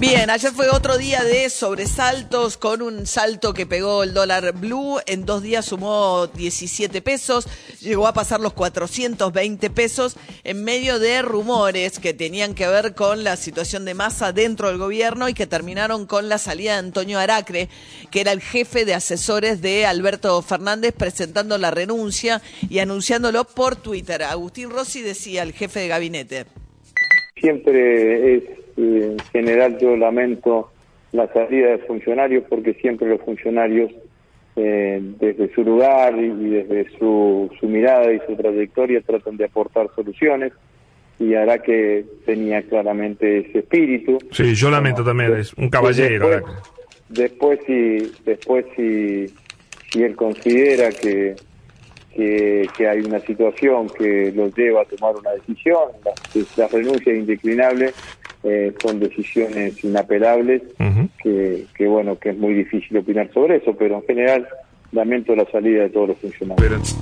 Bien, ayer fue otro día de sobresaltos con un salto que pegó el dólar blue. En dos días sumó 17 pesos, llegó a pasar los 420 pesos en medio de rumores que tenían que ver con la situación de masa dentro del gobierno y que terminaron con la salida de Antonio Aracre, que era el jefe de asesores de Alberto Fernández, presentando la renuncia y anunciándolo por Twitter. Agustín Rossi decía, el jefe de gabinete. Siempre es en general yo lamento la salida de funcionarios porque siempre los funcionarios eh, desde su lugar y, desde su, su, mirada y su trayectoria tratan de aportar soluciones y hará que tenía claramente ese espíritu. Sí, yo lamento también, es un caballero. Después, después, si, después si, si él considera que, que, que, hay una situación que lo lleva a tomar una decisión, la, la renuncia es indeclinable, eh, son decisiones inapelables que, que, bueno, que es muy difícil opinar sobre eso, pero en general lamento la salida de todos los funcionarios.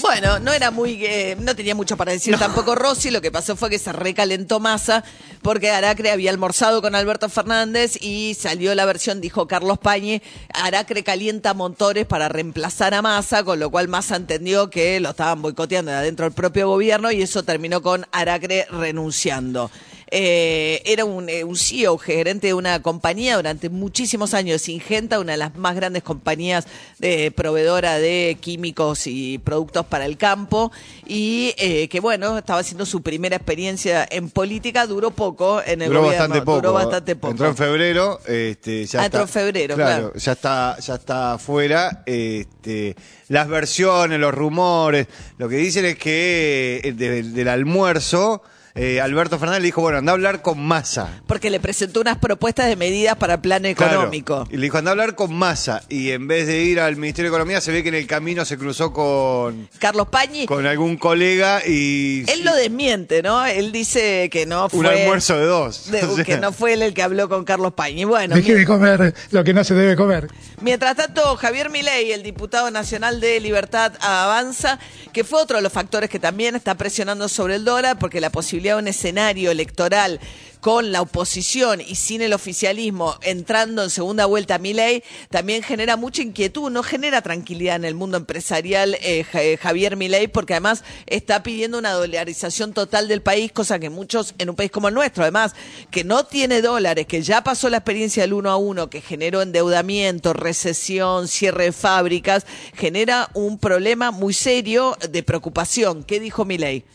Bueno, no era muy, eh, no tenía mucho para decir tampoco Rossi, lo que pasó fue que se recalentó masa porque Aracre había almorzado con Alberto Fernández y salió la versión, dijo Carlos Pañi, Aracre calienta motores para reemplazar a Massa, con lo cual Massa entendió que lo estaban boicoteando de adentro del propio gobierno y eso terminó con Aracre renunciando. Eh, era un, eh, un, CEO, gerente de una compañía durante muchísimos años, Ingenta, una de las más grandes compañías de proveedora de químicos y productos para el campo, y eh, que bueno, estaba haciendo su primera experiencia en política, duró poco en el duró gobierno, bastante poco. duró bastante poco. Entró en febrero, este, ya Ah, está, entró en febrero, claro, claro. ya está, ya está afuera, este, las versiones, los rumores, lo que dicen es que de- del almuerzo, eh, Alberto Fernández le dijo, bueno, anda a hablar con Massa. Porque le presentó unas propuestas de medidas para el plan Claro. económico. Y le dijo, anda a hablar con Massa. Y en vez de ir al Ministerio de Economía, se ve que en el camino se cruzó con, Carlos Pañi, con algún colega y... él lo desmiente, ¿no? Él dice que no fue... Un almuerzo de dos. de- O sea, que no fue él el que habló con Carlos Pañi. Bueno, Deje de comer lo que no se debe comer. Mientras tanto, Javier Milei, el diputado nacional de Libertad Avanza, que fue otro de los factores que también está presionando sobre el dólar, porque la posibilidad un escenario electoral con la oposición y sin el oficialismo entrando en segunda vuelta a Milei, también genera mucha inquietud, no genera tranquilidad en el mundo empresarial eh, eh, Javier Milei, porque además está pidiendo una dolarización total del país, cosa que muchos en un país como el nuestro, además, que no tiene dólares, que ya pasó la experiencia del uno a uno, que generó endeudamiento, recesión, cierre de fábricas, genera un problema muy serio de preocupación. ¿Qué dijo Milei?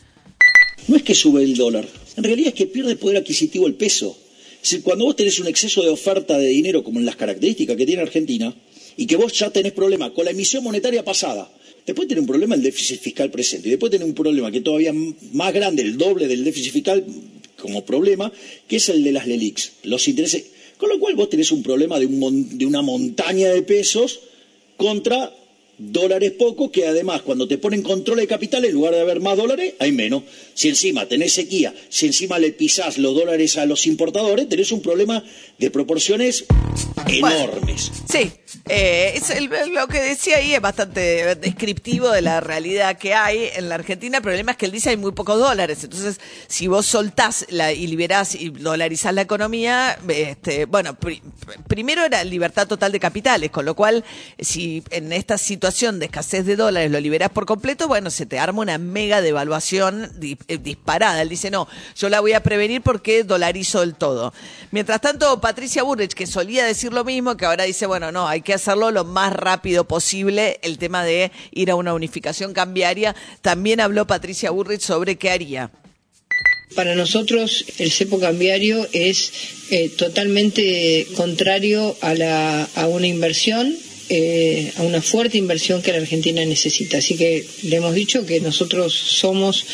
No es que sube el dólar, en realidad es que pierde poder adquisitivo el peso. Es decir, cuando vos tenés un exceso de oferta de dinero, como en las características que tiene Argentina, y que vos ya tenés problema con la emisión monetaria pasada, después tenés un problema el déficit fiscal presente, y después tenés un problema que todavía más grande, el doble del déficit fiscal como problema, que es el de las LELIX, los intereses. Con lo cual vos tenés un problema de, un mon- de una montaña de pesos contra dólares pocos, que además cuando te ponen control de capital, en lugar de haber más dólares, hay menos. Si encima tenés sequía, si encima le pisás los dólares a los importadores, tenés un problema de proporciones enormes. Sí, eh, es el- lo que decía ahí es bastante descriptivo de la realidad que hay en la Argentina. El problema es que él dice hay muy pocos dólares. Entonces, si vos soltás la, y liberás y dolarizás la economía, este, bueno, pri- primero era libertad total de capitales, con lo cual, si en esta situación de escasez de dólares lo liberás por completo, bueno, se te arma una mega devaluación eh, disparada. Él dice, no, yo la voy a prevenir porque dolarizo el todo. Mientras tanto, Patricia Burrich, que solía decir lo mismo, que ahora dice, bueno, no, hay que hacerlo lo más rápido posible, el tema de ir a una unificación cambiaria, también habló Patricia Burrich sobre qué haría. Para nosotros el cepo cambiario es eh, totalmente contrario a, la, a una inversión, eh, a una fuerte inversión que la Argentina necesita. Así que le hemos dicho que nosotros somos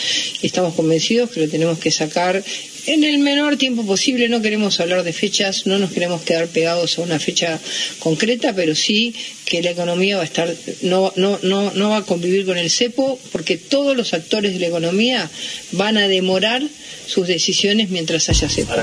estamos convencidos que lo tenemos que sacar En el menor tiempo posible no queremos hablar de fechas, no nos queremos quedar pegados a una fecha concreta, pero sí que la economía va a estar, no, no, no, no va a convivir con el cepo, porque todos los actores de la economía van a demorar sus decisiones mientras haya cepo.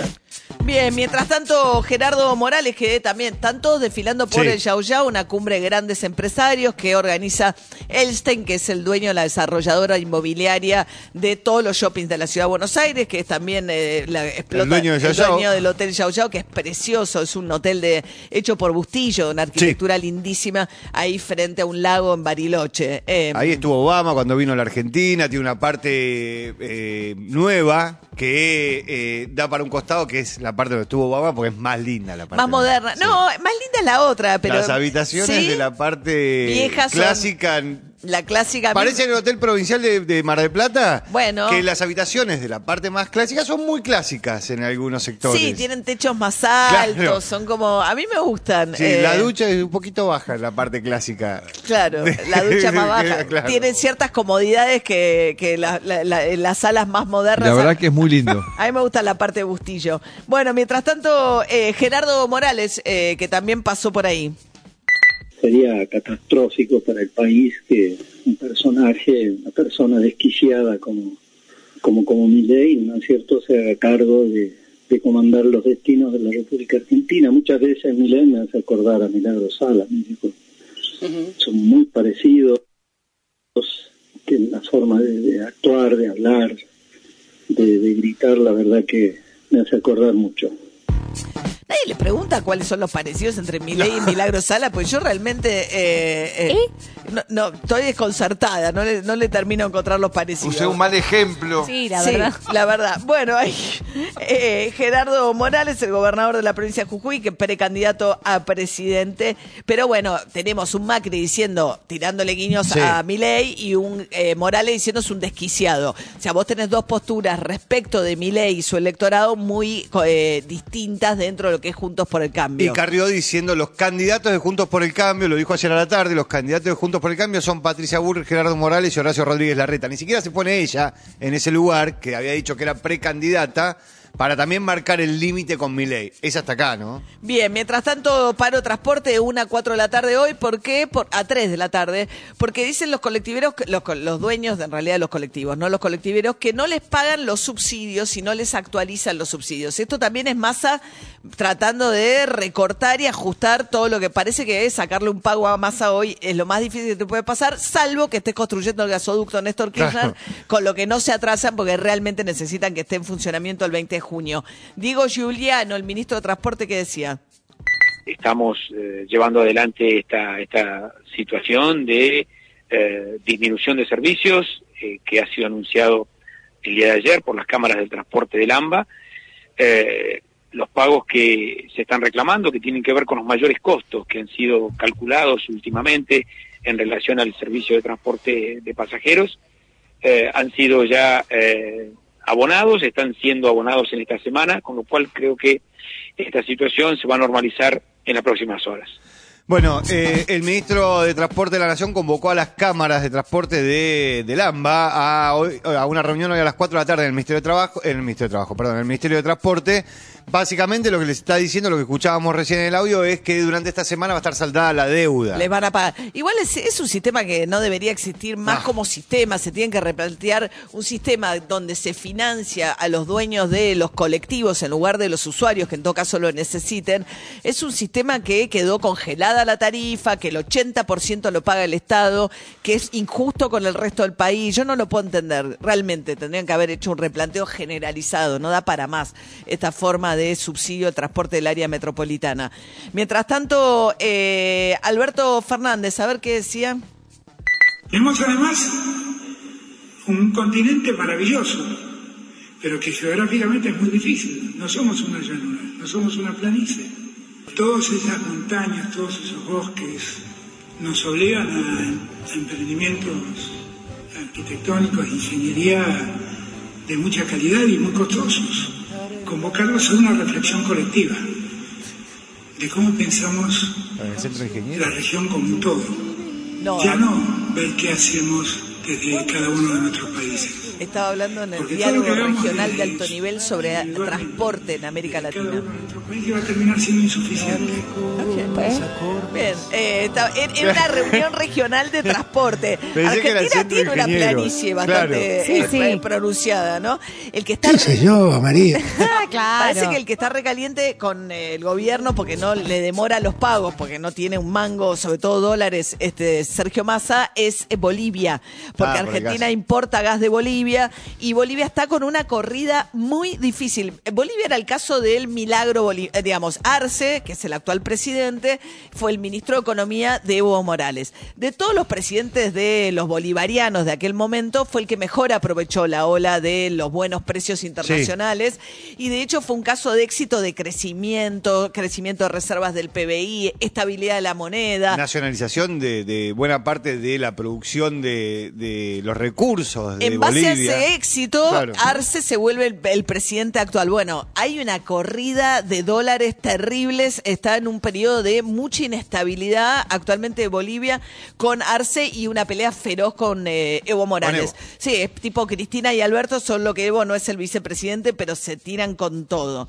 Bien, mientras tanto, Gerardo Morales, que también están todos desfilando por Sí. el Yao Yao, una cumbre de grandes empresarios que organiza Elstein, que es el dueño de la desarrolladora inmobiliaria de todos los shoppings de la ciudad de Buenos Aires, que es también eh, la, explota, El dueño de Yao el Yao. dueño del hotel Yao Yao, que es precioso, es un hotel de hecho por Bustillo, una arquitectura lindísima, ahí frente a un lago en Bariloche. Eh, Ahí estuvo Obama cuando vino a la Argentina, tiene una parte eh, nueva que eh, da para un costado, que es la parte donde estuvo Obama, porque es más linda la parte. más moderna. No, más linda es la otra, pero... Las habitaciones ¿sí? de la parte Viejas son- clásica. La clásica... Parece el hotel provincial de, de Mar del Plata. Bueno. Que las habitaciones de la parte más clásica son muy clásicas en algunos sectores. Sí, tienen techos más altos, Claro. son como... A mí me gustan. Sí, eh, la ducha es un poquito baja en la parte clásica. Claro, la ducha más baja. Claro. Tienen ciertas comodidades que, que la- la- la- en las salas más modernas... La verdad que es muy lindo. A mí me gusta la parte de Bustillo. Bueno, mientras tanto, eh, Gerardo Morales, eh, que también pasó por ahí. Sería catastrófico para el país que un personaje, una persona desquiciada como como como Milei, ¿no es cierto?, se haga cargo de, de comandar los destinos de la República Argentina. Muchas veces Milei me hace acordar a Milagro Sala, me dijo, son muy parecidos que en la forma de, de actuar, de hablar, de, de gritar, la verdad que me hace acordar mucho. Nadie le pregunta cuáles son los parecidos entre Milei y Milagro Sala, pues yo realmente eh, eh, no, no, estoy desconcertada, no le, no le termino de encontrar los parecidos. Usé un mal ejemplo. Sí, la Sí, verdad. la verdad. Bueno, hay, eh, Gerardo Morales, el gobernador de la provincia de Jujuy, que precandidato a presidente. Pero bueno, tenemos un Macri diciendo, tirándole guiños Sí. a Milei y un eh, Morales diciendo es un desquiciado. O sea, vos tenés dos posturas respecto de Milei y su electorado muy eh, distintas dentro de lo que es Juntos por el Y Cambio. Carrió diciendo los candidatos de Juntos por el Cambio, lo dijo ayer a la tarde, los candidatos de Juntos por el Cambio son Patricia Burr, Gerardo Morales y Horacio Rodríguez Larreta. Ni siquiera se pone ella en ese lugar, que había dicho que era precandidata, para también marcar el límite con Milei. Es hasta acá, ¿no? Bien, mientras tanto, paro transporte de 1 a 4 de la tarde hoy. ¿Por qué? Por, a 3 de la tarde. Porque dicen los colectiveros, los, los dueños, en realidad los colectivos, no los colectiveros, que no les pagan los subsidios y no les actualizan los subsidios. Esto también es masa tratando de recortar y ajustar todo lo que parece que es sacarle un pago a masa hoy. Es lo más difícil que te puede pasar, salvo que estés construyendo el gasoducto Néstor Kirchner, Claro. con lo que no se atrasan porque realmente necesitan que esté en funcionamiento el 20 de junio. Diego Giuliano, el ministro de Transporte, que decía. estamos eh, llevando adelante esta, esta situación de eh, disminución de servicios eh, que ha sido anunciado el día de ayer por las cámaras del transporte del AMBA. Los pagos que se están reclamando, que tienen que ver con los mayores costos que han sido calculados últimamente en relación al servicio de transporte de pasajeros, han sido ya abonados, están siendo abonados en esta semana, con lo cual creo que esta situación se va a normalizar en las próximas horas. Bueno, eh, el ministro de Transporte de la Nación convocó a las cámaras de transporte de, del AMBA a, hoy- a una reunión hoy a las 4 de la tarde en el Ministerio de Trabajo, en el Ministerio de Trabajo, perdón, en el Ministerio de Transporte. Básicamente lo que les está diciendo, lo que escuchábamos recién en el audio, es que durante esta semana va a estar saldada la deuda. Les van a pagar. Igual es, es un sistema que no debería existir más Ah. como sistema. Se tiene que replantear un sistema donde se financia a los dueños de los colectivos en lugar de los usuarios, que en todo caso lo necesiten. Es un sistema que quedó congelada la tarifa, que el 80% lo paga el Estado, que es injusto con el resto del país. Yo no lo puedo entender. Realmente tendrían que haber hecho un replanteo generalizado. No da para más esta forma de subsidio de transporte del área metropolitana. Mientras tanto, eh, Alberto Fernández, a ver qué decía. Tenemos además un continente maravilloso, pero que geográficamente es muy difícil. No somos una llanura, no somos una planicie. Todas esas montañas, todos esos bosques nos obligan a, a emprendimientos arquitectónicos, ingeniería de mucha calidad y muy costosos. Convocarlos a una reflexión colectiva de cómo pensamos la región como un todo. Ya no ver qué hacemos desde cada uno de nuestros países. Estaba hablando en el diálogo regional de- alto nivel sobre transporte en América Latina. Nuestro país va a terminar siendo insuficiente. Bien, eh, está- en, en una reunión regional de transporte. Argentina tiene una planicie bastante Claro. eh, Sí, sí. pronunciada, ¿no? El que está ¿Qué sé yo, María? Ah, claro. Parece que el que está recaliente con eh, el gobierno porque no le demora los pagos, porque no tiene un mango, sobre todo dólares, este Sergio Massa, es Bolivia. Porque Ah, por Argentina importa gas de Bolivia y Bolivia está con una corrida muy difícil. Bolivia era el caso del milagro, boli- eh, digamos, Arce, que es el actual presidente, fue el ministro de Economía de Evo Morales. De todos los presidentes de los bolivarianos de aquel momento, fue el que mejor aprovechó la ola de los buenos precios internacionales y de hecho fue un caso de éxito de crecimiento, crecimiento de reservas del PBI, estabilidad de la moneda. Nacionalización de, de buena parte de la producción de, de los recursos de En base Bolivia. Ese éxito, Claro. Arce se vuelve el, el presidente actual. Bueno, hay una corrida de dólares terribles, está en un periodo de mucha inestabilidad actualmente de Bolivia con Arce y una pelea feroz con eh, Evo Morales. Evo. Sí, es tipo Cristina y Alberto, solo que Evo no es el vicepresidente, pero se tiran con todo.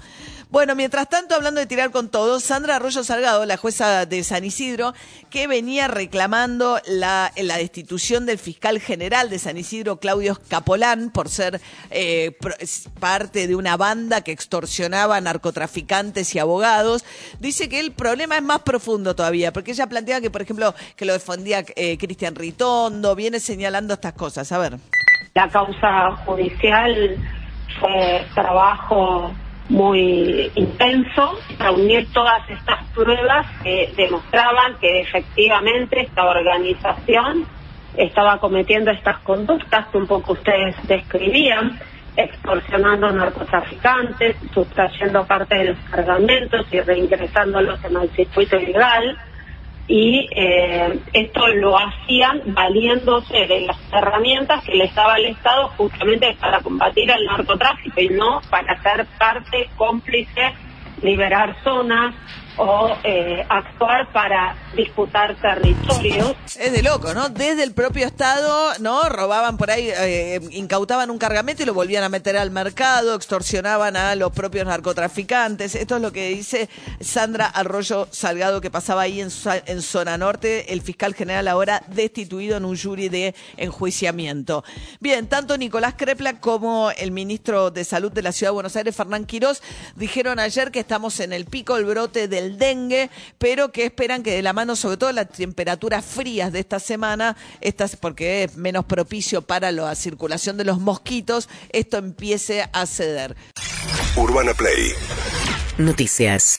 Bueno, mientras tanto, hablando de tirar con todo, Sandra Arroyo Salgado, la jueza de San Isidro, que venía reclamando la, destitución del fiscal general de San Isidro, Claudio Capolán, por ser eh, parte de una banda que extorsionaba a narcotraficantes y abogados, dice que el problema es más profundo todavía, porque ella plantea que, por ejemplo, que lo defendía eh, Cristian Ritondo, viene señalando estas cosas. A ver. La causa judicial fue trabajo muy intenso, reunir todas estas pruebas que demostraban que efectivamente esta organización estaba cometiendo estas conductas que un poco ustedes describían, extorsionando narcotraficantes, sustrayendo parte de los cargamentos y reingresándolos en el circuito ilegal y eh, esto lo hacían valiéndose de las herramientas que les daba el Estado justamente para combatir el narcotráfico y no para ser parte cómplice, liberar zonas o eh, actuar para disputar territorios. Es de loco, ¿no? Desde el propio Estado, ¿no? Robaban por ahí, eh, incautaban un cargamento y lo volvían a meter al mercado, extorsionaban a los propios narcotraficantes. Esto es lo que dice Sandra Arroyo Salgado, que pasaba ahí en, Zona Norte, el fiscal general ahora destituido en un jury de enjuiciamiento. Bien, tanto Nicolás Crepla como el ministro de Salud de la Ciudad de Buenos Aires, Fernán Quirós, dijeron ayer que estamos en el pico del brote del dengue, pero que esperan que de la mano, sobre todo las temperaturas frías de esta semana, estas porque es menos propicio para la circulación de los mosquitos, esto empiece a ceder. Urbana Play Noticias.